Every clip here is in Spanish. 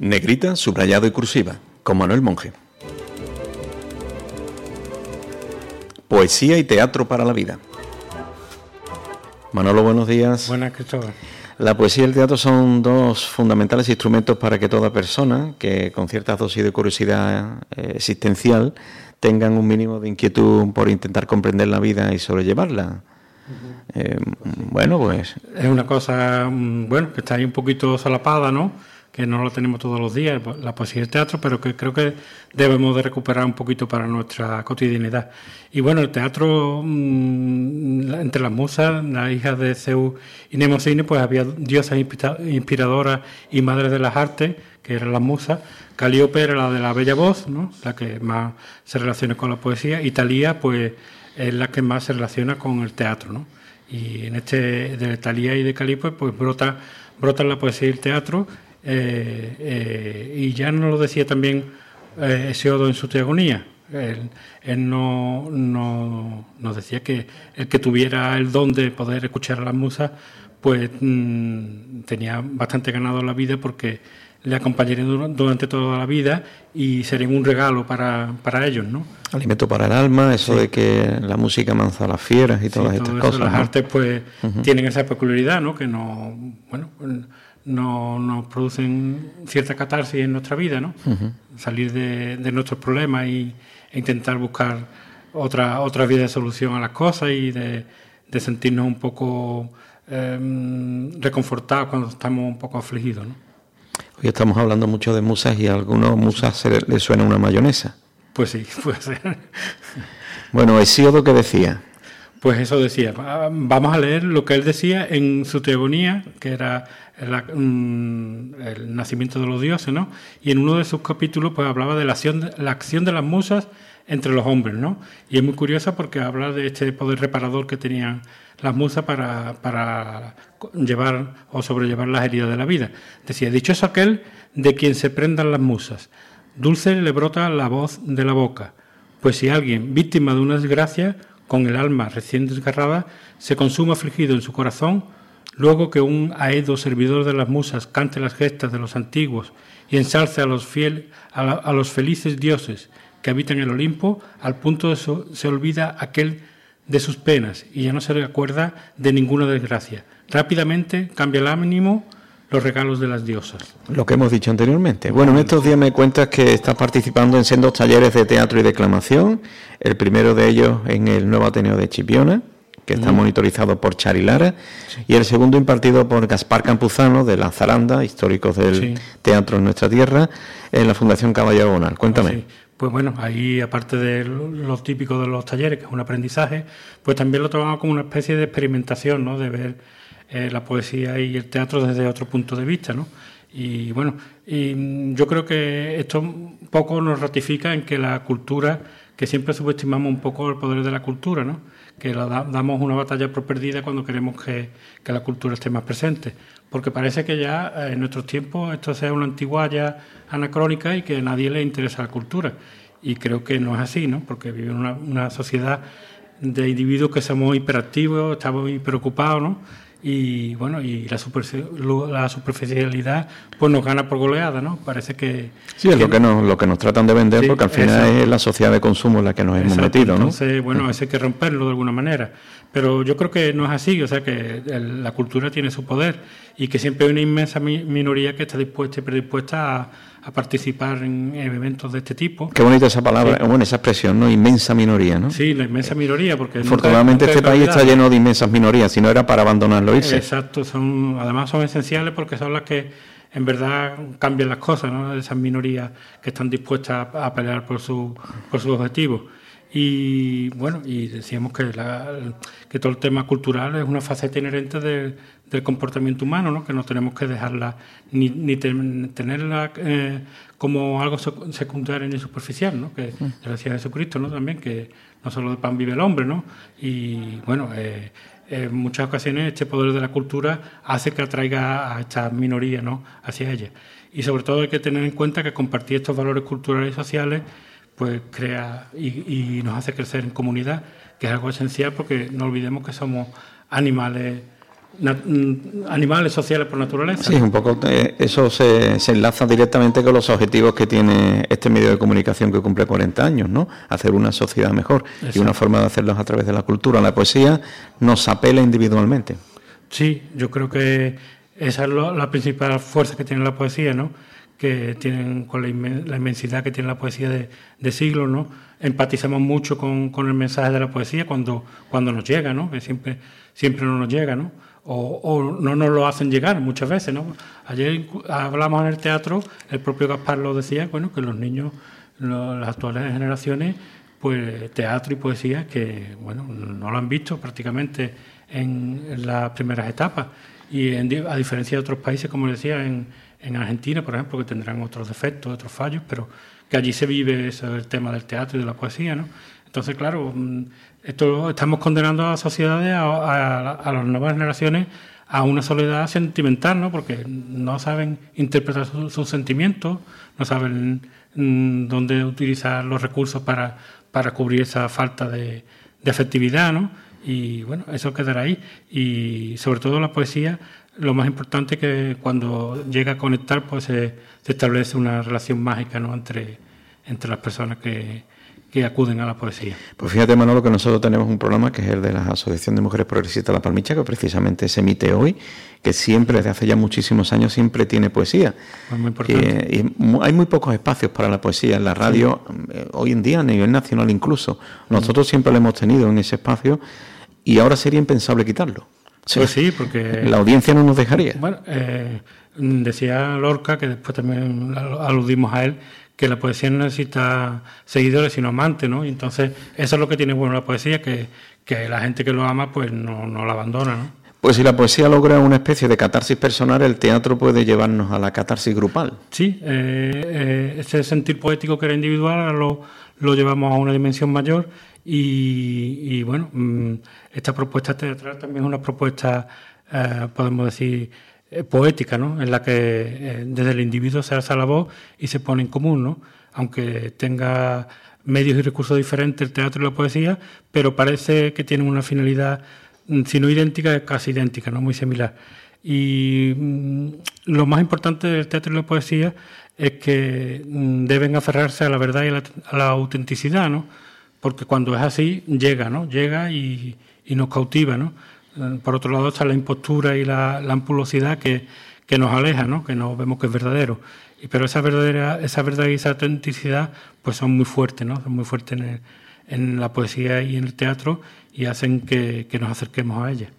Negrita, subrayado y cursiva, con Manuel Monge. Poesía y teatro para la vida. Manolo, buenos días. Buenas, Cristóbal. La poesía y el teatro son dos fundamentales instrumentos para que toda persona que con cierta dosis de curiosidad eh, existencial tengan un mínimo de inquietud por intentar comprender la vida y sobrellevarla. Eh, bueno, pues... Es una cosa, mm, bueno, que está ahí un poquito solapada, ¿no? Que no lo tenemos todos los días, la poesía y el teatro, pero que creo que debemos de recuperar un poquito para nuestra cotidianidad. Y bueno, el teatro, mm, entre las musas, las hijas de Zeus y Nemocine, pues había diosas inspiradoras y madres de las artes, que eran las musas. Calíope era la de la bella voz, ¿no? la que más se relaciona con la poesía, y Talía, pues es la que más se relaciona con el teatro. ¿no? Y en este de Talía y de Calíope, pues brota, brotan la poesía y el teatro eh, eh, y ya nos lo decía también eh, Hesiodo en su teogonía. Él, no, nos decía que el que tuviera el don de poder escuchar a las musas, pues mm, tenía bastante ganado la vida porque le acompañarían durante toda la vida y serían un regalo para, para ellos, ¿no? Alimento para el alma, eso de que la música manza a las fieras y todas estas cosas. Las artes, pues, tienen esa peculiaridad, ¿no? Que no, bueno, no, nos producen cierta catarsis en nuestra vida, ¿no? Salir de, nuestros problemas y, e intentar buscar otra, otra vía de solución a las cosas y de, sentirnos un poco em, reconfortados cuando estamos un poco afligidos, ¿no? Hoy estamos hablando mucho de musas y a algunos musas se les suena una mayonesa. Pues sí, puede ser. Bueno, Hesíodo que decía. Pues eso decía. Vamos a leer lo que él decía en su teogonía, que era Mm, el nacimiento de los dioses, ¿no? Y en uno de sus capítulos pues hablaba de la acción, de, la acción de las musas entre los hombres, ¿no? Y es muy curiosa porque habla de este poder reparador que tenían las musas para, para llevar o sobrellevar las heridas de la vida. Decía, dicho es aquel de quien se prendan las musas, dulce le brota la voz de la boca, pues si alguien, víctima de una desgracia, con el alma recién desgarrada, se consuma afligido en su corazón, Luego que un aedo servidor de las musas cante las gestas de los antiguos y ensalce a los, a, los felices dioses que habitan el Olimpo, al punto de se olvida aquel de sus penas y ya no se recuerda de ninguna desgracia. Rápidamente cambia el ánimo los regalos de las diosas. Lo que hemos dicho anteriormente. Bueno, en estos días me cuentas que estás participando en sendos talleres de teatro y declamación, el primero de ellos en el Nuevo Ateneo de Chipiona que está monitorizado por Charilara, y el segundo impartido por Gaspar Campuzano, de Lanzaranda, históricos del teatro en nuestra tierra, en la Fundación Caballero Bonal. Cuéntame. Pues bueno, ahí aparte de lo típico de los talleres, que es un aprendizaje, pues también lo tomamos como una especie de experimentación, ¿no? De ver eh, la poesía y el teatro desde otro punto de vista, ¿no? Y bueno, y yo creo que esto poco nos ratifica en que la cultura, que siempre subestimamos un poco el poder de la cultura, ¿no? que damos una batalla por perdida cuando queremos que, la cultura esté más presente. Porque parece que ya eh, en nuestros tiempos esto sea una antiguaya anacrónica y que a nadie le interesa la cultura. Y creo que no es así, ¿no? Porque vivimos una, una sociedad de individuos que somos hiperactivos, estamos muy preocupados, ¿no? Y bueno y la, la superficialidad pues nos gana por goleada no parece que sí es lo que nos lo que nos tratan de vender porque al final es la sociedad de consumo en la que nos hemos metido no entonces bueno eso hay que romperlo de alguna manera. Pero yo creo que no es así o sea que la cultura tiene su poder y que siempre hay una inmensa minoría que está dispuesta y predispuesta a a participar en eventos de este tipo. Qué bonita esa palabra, bueno, esa expresión, ¿no? Inmensa minoría, ¿no? Sí, la inmensa minoría, porque... Afortunadamente este país está lleno de inmensas minorías, si no era para abandonarlo irse. Exacto, son, además son esenciales porque son las que en verdad cambian las cosas, ¿no? Esas minorías que están dispuestas a, pelear por su, por sus objetivos. Y bueno, y decíamos que, que todo el tema cultural es una faceta inherente de, del comportamiento humano, ¿no? que no tenemos que dejarla ni, ni tenerla eh, como algo secundario ni superficial, ¿no? que decía Jesucristo ¿no? también, que no solo de pan vive el hombre, ¿no? y bueno, eh, en muchas ocasiones este poder de la cultura hace que atraiga a esta minoría ¿no? hacia ella. Y sobre todo hay que tener en cuenta que compartir estos valores culturales y sociales pues crea y, y nos hace crecer en comunidad, que es algo esencial porque no olvidemos que somos animales mm, animales sociales por naturaleza. Sí, un poco eh, eso se, enlaza directamente con los objetivos que tiene este medio de comunicación que cumple 40 años, ¿no? Hacer una sociedad mejor y una forma de hacerlo a través de la cultura. La poesía nos apela individualmente. Sí, yo creo que esa es la principal fuerza que tiene la poesía, ¿no? Que tienen con la, inmensidad que tiene la poesía de, de siglos, ¿no? Empatizamos mucho con, con, el mensaje de la poesía cuando, cuando nos llega, ¿no? Que siempre, siempre no nos llega, ¿no? O, no nos lo hacen llegar muchas veces, ¿no? Ayer hablamos en el teatro, el propio Gaspar lo decía, bueno, que los niños, las actuales generaciones, pues teatro y poesía que, bueno, no lo han visto prácticamente en, las primeras etapas. Y a diferencia de otros países, como decía, en, en, Argentina, por ejemplo, que tendrán otros defectos, otros fallos, pero que allí se vive el tema del teatro y de la poesía, ¿no? Entonces, claro, mm, esto estamos condenando a sociedades, a, las nuevas generaciones, a una soledad sentimental, ¿no? Porque no saben interpretar sus sentimientos, no saben mm, dónde utilizar los recursos para, para cubrir esa falta de, de afectividad, ¿no? y bueno, eso quedará ahí. Y sobre todo la poesía, lo más importante es que cuando llega a conectar, pues se, establece una relación mágica ¿no? entre, entre las personas que, que acuden a la poesía. Pues fíjate, Manolo, que nosotros tenemos un programa que es el de la Asociación de Mujeres Progresistas La Palmicha, que precisamente se emite hoy, que siempre, desde hace ya muchísimos años, siempre tiene poesía. muy importante. Y, hay muy pocos espacios para la poesía en la radio, eh, hoy en día a nivel nacional incluso. Nosotros siempre lo hemos tenido en ese espacio y ahora sería impensable quitarlo. Pues sí, porque... La audiencia no nos dejaría. Bueno, eh, decía Lorca, que después también aludimos a él, que la poesía no necesita seguidores sino amantes, ¿no? Y entonces eso es lo que tiene bueno la poesía, que, que la gente que lo ama pues no, no la abandona, ¿no? Pues si la poesía logra una especie de catarsis personal, el teatro puede llevarnos a la catarsis grupal. Sí, eh, eh, ese sentir poético que era individual lo, lo llevamos a una dimensión mayor y, bueno, mm, esta propuesta teatral también es una propuesta, eh, podemos decir, eh, poética, ¿no? En la que eh, desde el individuo se alza la voz y se pone en común, ¿no? Aunque tenga medios y recursos diferentes el teatro y la poesía, pero parece que tienen una finalidad, mm, si no idéntica, casi idéntica, ¿no? Muy similar. Y mm, lo más importante del teatro y la poesía es que deben aferrarse a la verdad y a la, autenticidad, ¿no? Porque cuando es así, llega, ¿no? Llega y, nos cautiva, ¿no? Por otro lado está la impostura y la, la ampulosidad que, que, nos aleja, ¿no? que no vemos que es verdadero. Pero esa, verdadera, esa verdad y esa autenticidad pues son muy fuertes, ¿no? son muy fuertes en, en la poesía y en el teatro y hacen que, que nos acerquemos a ella.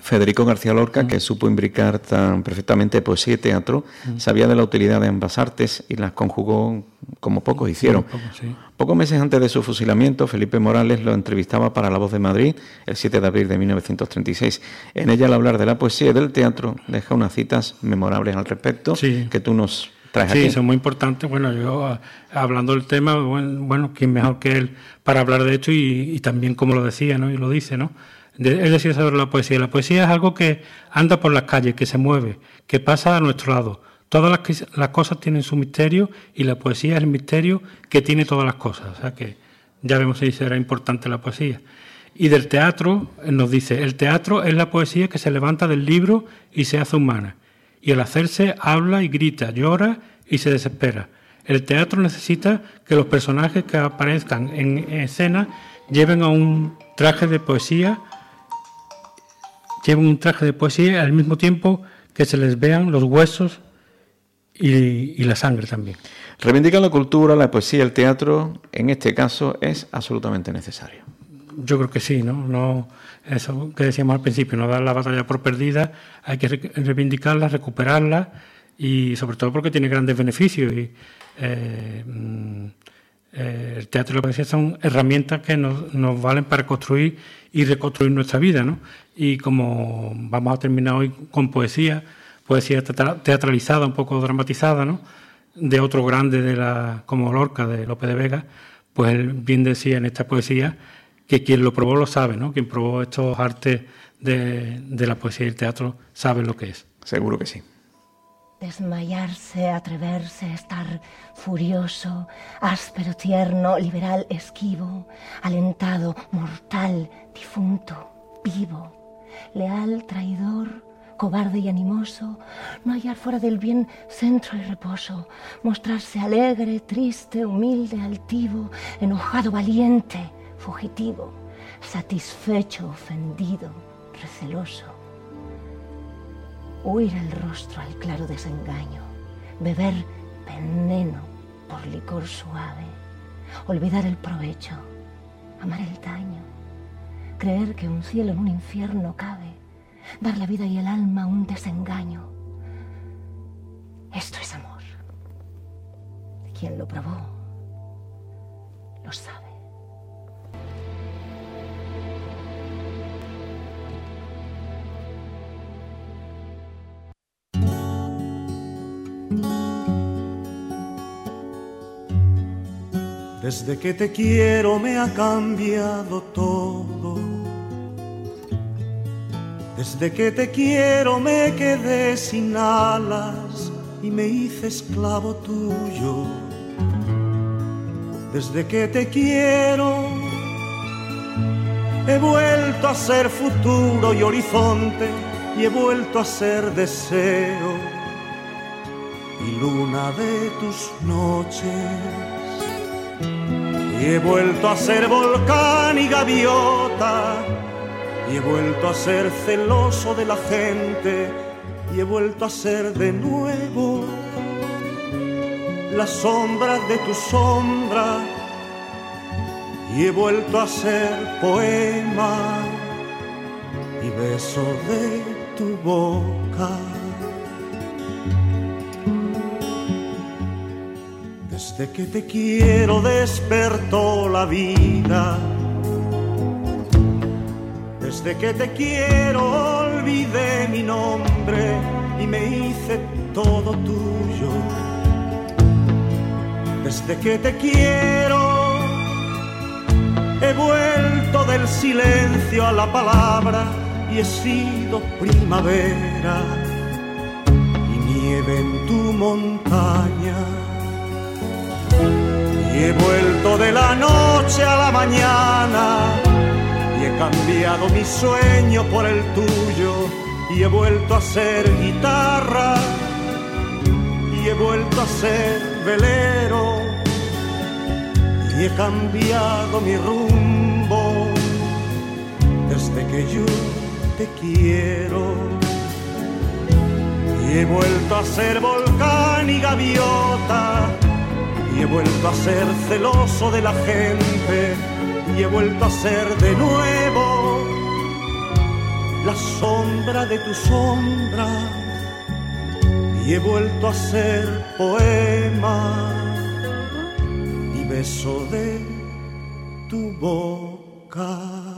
Federico García Lorca, que supo imbricar tan perfectamente poesía y teatro, sabía de la utilidad de ambas artes y las conjugó como pocos hicieron. Pocos meses antes de su fusilamiento, Felipe Morales lo entrevistaba para La Voz de Madrid el 7 de abril de 1936. En ella, al hablar de la poesía y del teatro, deja unas citas memorables al respecto que tú nos traes sí, aquí. son muy importantes. Bueno, yo ah, hablando del tema, bueno, ¿quién mejor que él para hablar de esto y, y también como lo decía ¿no? y lo dice, ¿no? Es decir, sobre la poesía. La poesía es algo que anda por las calles, que se mueve, que pasa a nuestro lado. Todas las, cosas tienen su misterio y la poesía es el misterio que tiene todas las cosas. O sea que ya vemos si será importante la poesía. Y del teatro nos dice, el teatro es la poesía que se levanta del libro y se hace humana. Y al hacerse habla y grita, llora y se desespera. El teatro necesita que los personajes que aparezcan en escena lleven a un traje de poesía llevan un traje de poesía al mismo tiempo que se les vean los huesos y, la sangre también. Reivindicar la cultura, la poesía, el teatro, en este caso es absolutamente necesario. Yo creo que sí, ¿no? no eso que decíamos al principio, no dar la batalla por perdida, hay que reivindicarla, recuperarla y sobre todo porque tiene grandes beneficios. Y, eh, mm, eh, el teatro y la poesía son herramientas que nos, valen para construir y reconstruir nuestra vida, ¿no? Y como vamos a terminar hoy con poesía, poesía teatralizada, un poco dramatizada, ¿no? De otro grande de la, como Lorca, de Lope de Vega, pues él bien decía en esta poesía que quien lo probó lo sabe, ¿no? Quien probó estos artes de la poesía y el teatro sabe lo que es. Seguro que sí. Desmayarse, atreverse, estar furioso, áspero, tierno, liberal, esquivo, alentado, mortal, difunto, vivo. leal, traidor, cobarde y animoso, no hallar fuera del bien centro y reposo, mostrarse alegre, triste, humilde, altivo, enojado, valiente, fugitivo, satisfecho, ofendido, receloso. Huir el rostro al claro desengaño, beber veneno por licor suave, olvidar el provecho, amar el daño, creer que un cielo en un infierno cabe, dar la vida y el alma un desengaño. Esto es amor. Quien lo probó, lo sabe. Desde que te quiero me ha cambiado todo. Desde que te quiero me quedé sin alas y me hice esclavo tuyo. Desde que te quiero he vuelto a ser futuro y horizonte y he vuelto a ser deseo y luna de tus noches y he vuelto a ser volcán y gaviota, y he vuelto a ser celoso de la gente, y he vuelto a ser de nuevo la sombra de tu sombra, y he vuelto a ser poema y beso de tu boca. Desde que te quiero despertó la vida. Desde que te quiero olvidé mi nombre y me hice todo tuyo. Desde que te quiero he vuelto del silencio a la palabra y he sido primavera y nieve en tu montaña. He vuelto de la noche a la mañana y he cambiado mi sueño por el tuyo y he vuelto a ser guitarra y he vuelto a ser velero y he cambiado mi rumbo desde que yo te quiero. Y he vuelto a ser volcán y gaviota vuelto a ser celoso de la gente y he vuelto a ser de nuevo la sombra de tu sombra y he vuelto a ser poema y beso de tu boca.